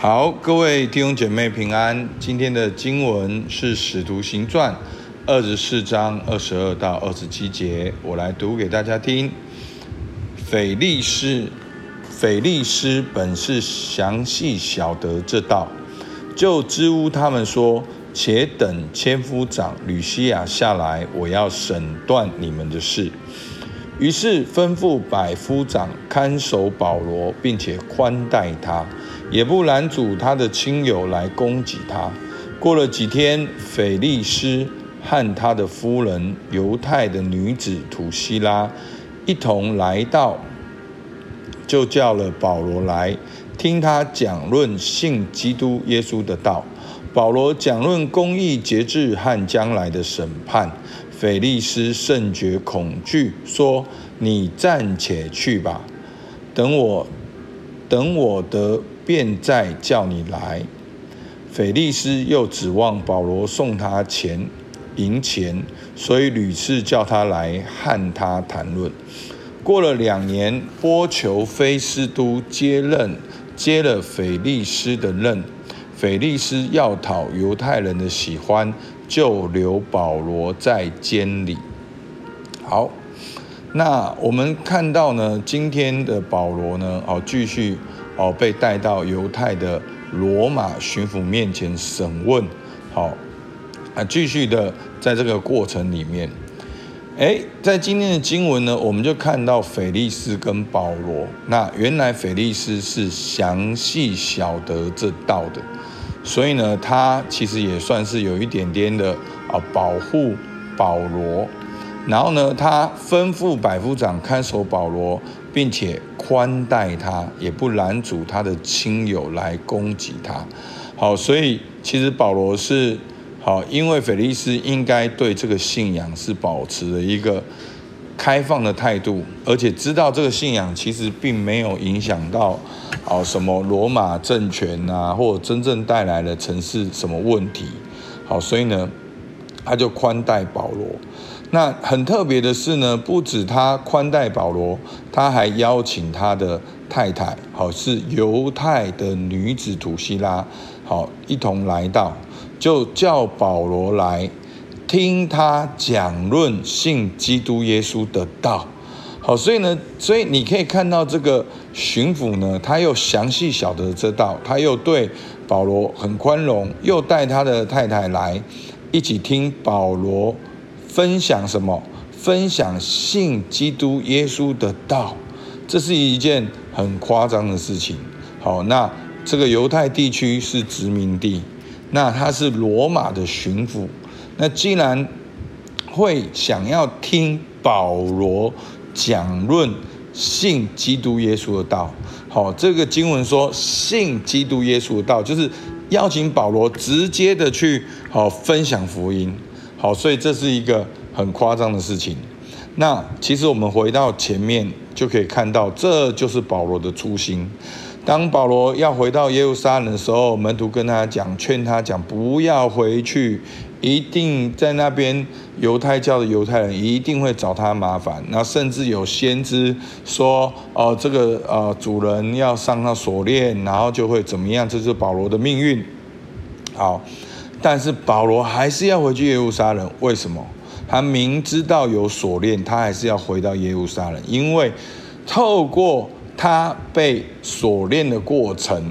好，各位弟兄姐妹平安。今天的经文是《使徒行传》二十四章二十二到二十七节，我来读给大家听。腓力斯，腓力斯本是详细晓得这道，就支吾他们说：“且等千夫长吕西亚下来，我要审断你们的事。”于是吩咐百夫长看守保罗，并且宽待他。也不拦阻他的亲友来攻击他。过了几天，腓力斯和他的夫人犹太的女子土西拉一同来到，就叫了保罗来听他讲论信基督耶稣的道。保罗讲论公义节制和将来的审判。腓力斯甚觉恐惧，说：“你暂且去吧，等我，等我得。”便再叫你来。腓力斯又指望保罗送他钱银钱，所以屡次叫他来和他谈论。过了两年，波求菲斯都接任接了腓力斯的任。腓力斯要讨犹太人的喜欢，就留保罗在监里。好，那我们看到呢，今天的保罗呢，哦，继续。哦，被带到犹太的罗马巡抚面前审问。好，啊，继续的在这个过程里面，诶，在今天的经文呢，我们就看到腓利斯跟保罗。那原来腓利斯是详细晓得这道的，所以呢，他其实也算是有一点点的啊保护保罗。然后呢，他吩咐百夫长看守保罗，并且宽待他，也不拦阻他的亲友来攻击他。好，所以其实保罗是好，因为腓利斯应该对这个信仰是保持了一个开放的态度，而且知道这个信仰其实并没有影响到啊什么罗马政权啊，或者真正带来了城市什么问题。好，所以呢，他就宽待保罗。那很特别的是呢，不止他宽待保罗，他还邀请他的太太，好，是犹太的女子土西拉，好，一同来到，就叫保罗来听他讲论信基督耶稣的道，好，所以呢，所以你可以看到这个巡抚呢，他又详细晓得这道，他又对保罗很宽容，又带他的太太来一起听保罗。分享什么？分享信基督耶稣的道，这是一件很夸张的事情。好，那这个犹太地区是殖民地，那他是罗马的巡抚。那既然会想要听保罗讲论信基督耶稣的道，好，这个经文说信基督耶稣的道，就是邀请保罗直接的去好分享福音。好，所以这是一个很夸张的事情。那其实我们回到前面就可以看到，这就是保罗的初心。当保罗要回到耶路撒冷的时候，门徒跟他讲，劝他讲不要回去，一定在那边犹太教的犹太人一定会找他麻烦。那甚至有先知说，哦，这个呃主人要上他锁链，然后就会怎么样？这是保罗的命运。好。但是保罗还是要回去耶路撒冷，为什么？他明知道有锁链，他还是要回到耶路撒冷，因为透过他被锁链的过程，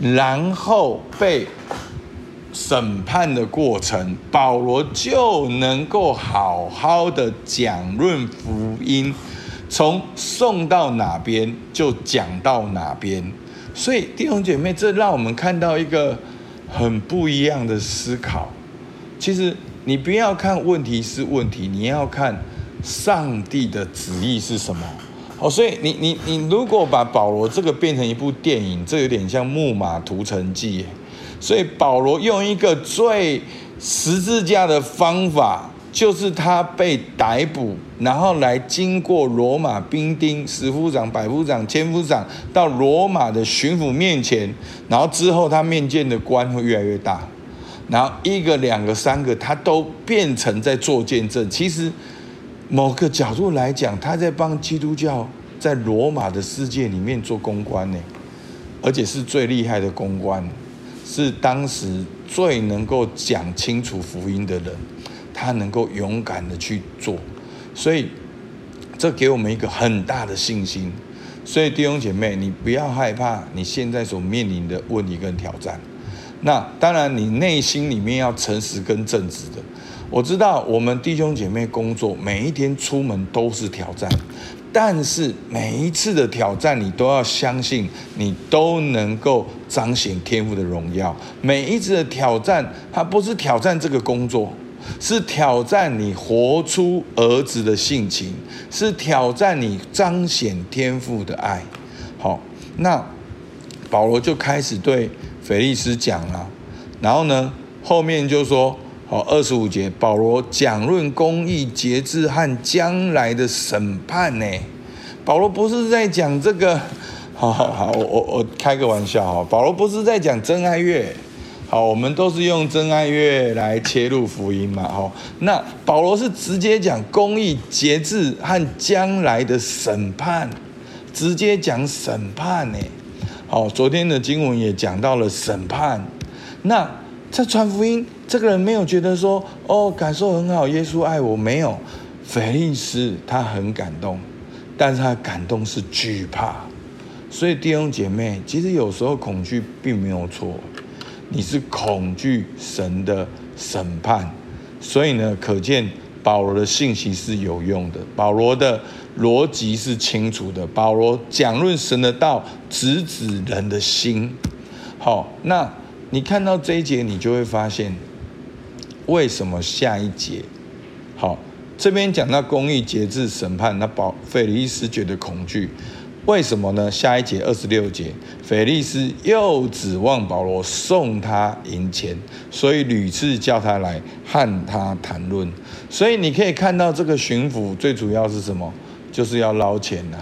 然后被审判的过程，保罗就能够好好的讲论福音，从送到哪边就讲到哪边。所以弟兄姐妹，这让我们看到一个。很不一样的思考。其实你不要看问题是问题，你要看上帝的旨意是什么。哦，所以你你你如果把保罗这个变成一部电影，这有点像《木马屠城记》。所以保罗用一个最十字架的方法。就是他被逮捕，然后来经过罗马兵丁、十夫长、百夫长、千夫长，到罗马的巡抚面前，然后之后他面见的官会越来越大，然后一个、两个、三个，他都变成在做见证。其实某个角度来讲，他在帮基督教在罗马的世界里面做公关呢。而且是最厉害的公关，是当时最能够讲清楚福音的人，他能够勇敢的去做，所以这给我们一个很大的信心。所以弟兄姐妹，你不要害怕你现在所面临的问题跟挑战。那当然，你内心里面要诚实跟正直的。我知道我们弟兄姐妹工作每一天出门都是挑战，但是每一次的挑战，你都要相信你都能够彰显天赋的荣耀。每一次的挑战，它不是挑战这个工作，是挑战你活出儿子的性情，是挑战你彰显天赋的爱。好，那保罗就开始对。腓力斯讲了，然后呢，后面就说，好，二十五节，保罗讲论公义、节制和将来的审判呢。保罗不是在讲这个，好好好，我我我开个玩笑哈，保罗不是在讲真爱月，好，我们都是用真爱月来切入福音嘛，好，那保罗是直接讲公义、节制和将来的审判，直接讲审判呢。好，昨天的经文也讲到了审判。那在传福音，这个人没有觉得说，哦，感受很好，耶稣爱我，没有。腓力斯他很感动，但是他感动是惧怕。所以弟兄姐妹，其实有时候恐惧并没有错，你是恐惧神的审判。所以呢，可见。保罗的信息是有用的，保罗的逻辑是清楚的，保罗讲论神的道，直指人的心。好，那你看到这一节，你就会发现，为什么下一节，好，这边讲到公义、节制、审判，那保腓力斯觉得恐惧。为什么呢？下一节二十六节，腓力斯又指望保罗送他银钱，所以屡次叫他来和他谈论。所以你可以看到，这个巡抚最主要是什么？就是要捞钱呐、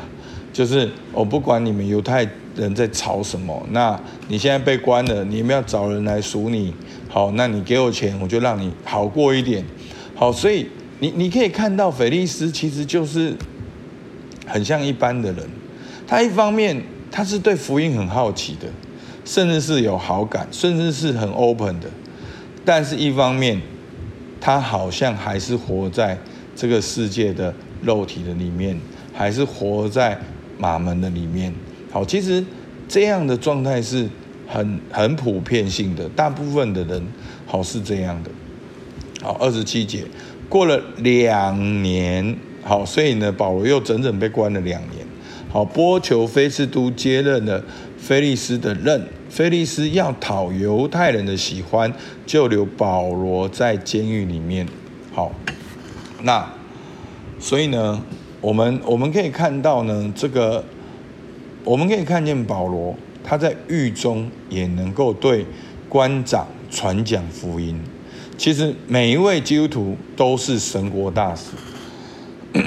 就是我不管你们犹太人在吵什么，那你现在被关了，你们要找人来赎你。好，那你给我钱，我就让你好过一点。好，所以你你可以看到，菲利斯其实就是很像一般的人。他一方面他是对福音很好奇的，甚至是有好感，甚至是很 open 的，但是一方面他好像还是活在这个世界的肉体的里面，还是活在马门的里面。好，其实这样的状态是很很普遍性的，大部分的人好是这样的。好，二十七节过了两年，好，所以呢，保罗又整整被关了两年。好，波求菲斯都接任了菲利斯的任。菲利斯要讨犹太人的喜欢，就留保罗在监狱里面。好，那所以呢，我们我们可以看到呢，这个我们可以看见保罗他在狱中也能够对官长传讲福音。其实每一位基督徒都是神国大使。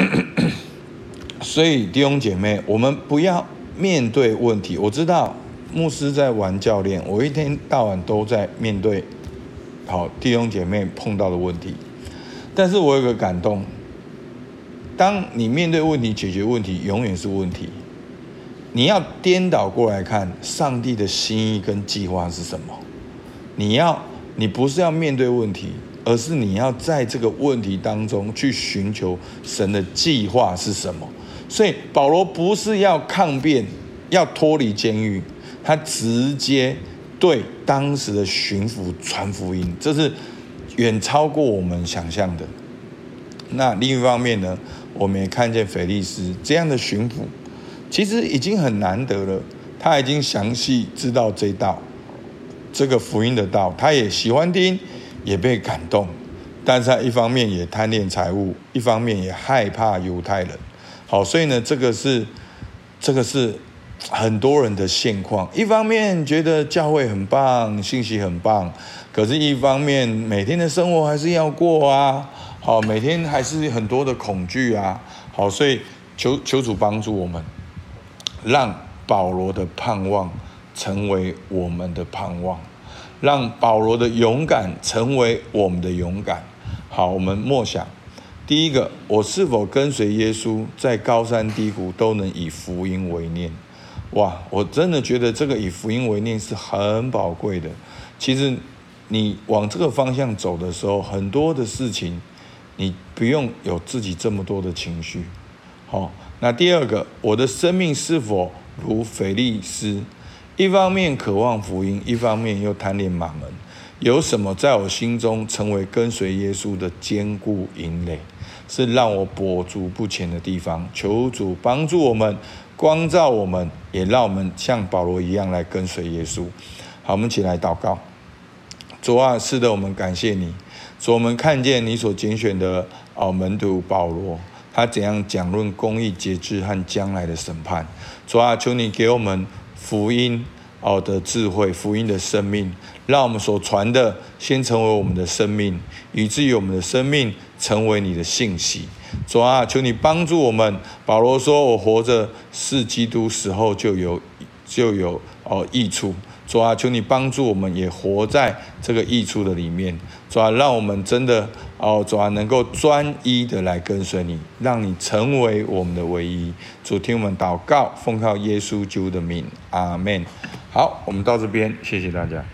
所以弟兄姐妹，我们不要面对问题。我知道牧师在玩教练，我一天到晚都在面对好弟兄姐妹碰到的问题。但是我有个感动，当你面对问题、解决问题，永远是问题。你要颠倒过来看，上帝的心意跟计划是什么？你要，你不是要面对问题，而是你要在这个问题当中去寻求神的计划是什么？所以保罗不是要抗辩，要脱离监狱，他直接对当时的巡抚传福音，这是远超过我们想象的。那另一方面呢，我们也看见腓力斯这样的巡抚，其实已经很难得了。他已经详细知道这道这个福音的道，他也喜欢听，也被感动，但是他一方面也贪恋财物，一方面也害怕犹太人。好，所以呢，这个是，这个是很多人的现况。一方面觉得教会很棒，信息很棒，可是一方面每天的生活还是要过啊。好，每天还是很多的恐惧啊。好，所以求求主帮助我们，让保罗的盼望成为我们的盼望，让保罗的勇敢成为我们的勇敢。好，我们默想。第一个，我是否跟随耶稣，在高山低谷都能以福音为念？哇，我真的觉得这个以福音为念是很宝贵的。其实你往这个方向走的时候，很多的事情你不用有自己这么多的情绪。好，那第二个，我的生命是否如腓力斯，一方面渴望福音，一方面又贪恋马门？有什么在我心中成为跟随耶稣的坚固营垒，是让我跛足不前的地方？求主帮助我们，光照我们，也让我们像保罗一样来跟随耶稣。好，我们一起来祷告。主啊，是的，我们感谢你。主，我们看见你所拣选的哦门徒保罗，他怎样讲论公义、节制和将来的审判。主啊，求你给我们福音。好的智慧，福音的生命，让我们所传的先成为我们的生命，以至于我们的生命成为你的信息。主啊，求你帮助我们。保罗说：“我活着是基督，死后就有就有哦益处。”主啊，求你帮助我们，也活在这个益处的里面。主啊，让我们真的哦，主啊，能够专一的来跟随你，让你成为我们的唯一。主，听我们祷告，奉靠耶稣基督的名，阿门。好，我们到这边，谢谢大家。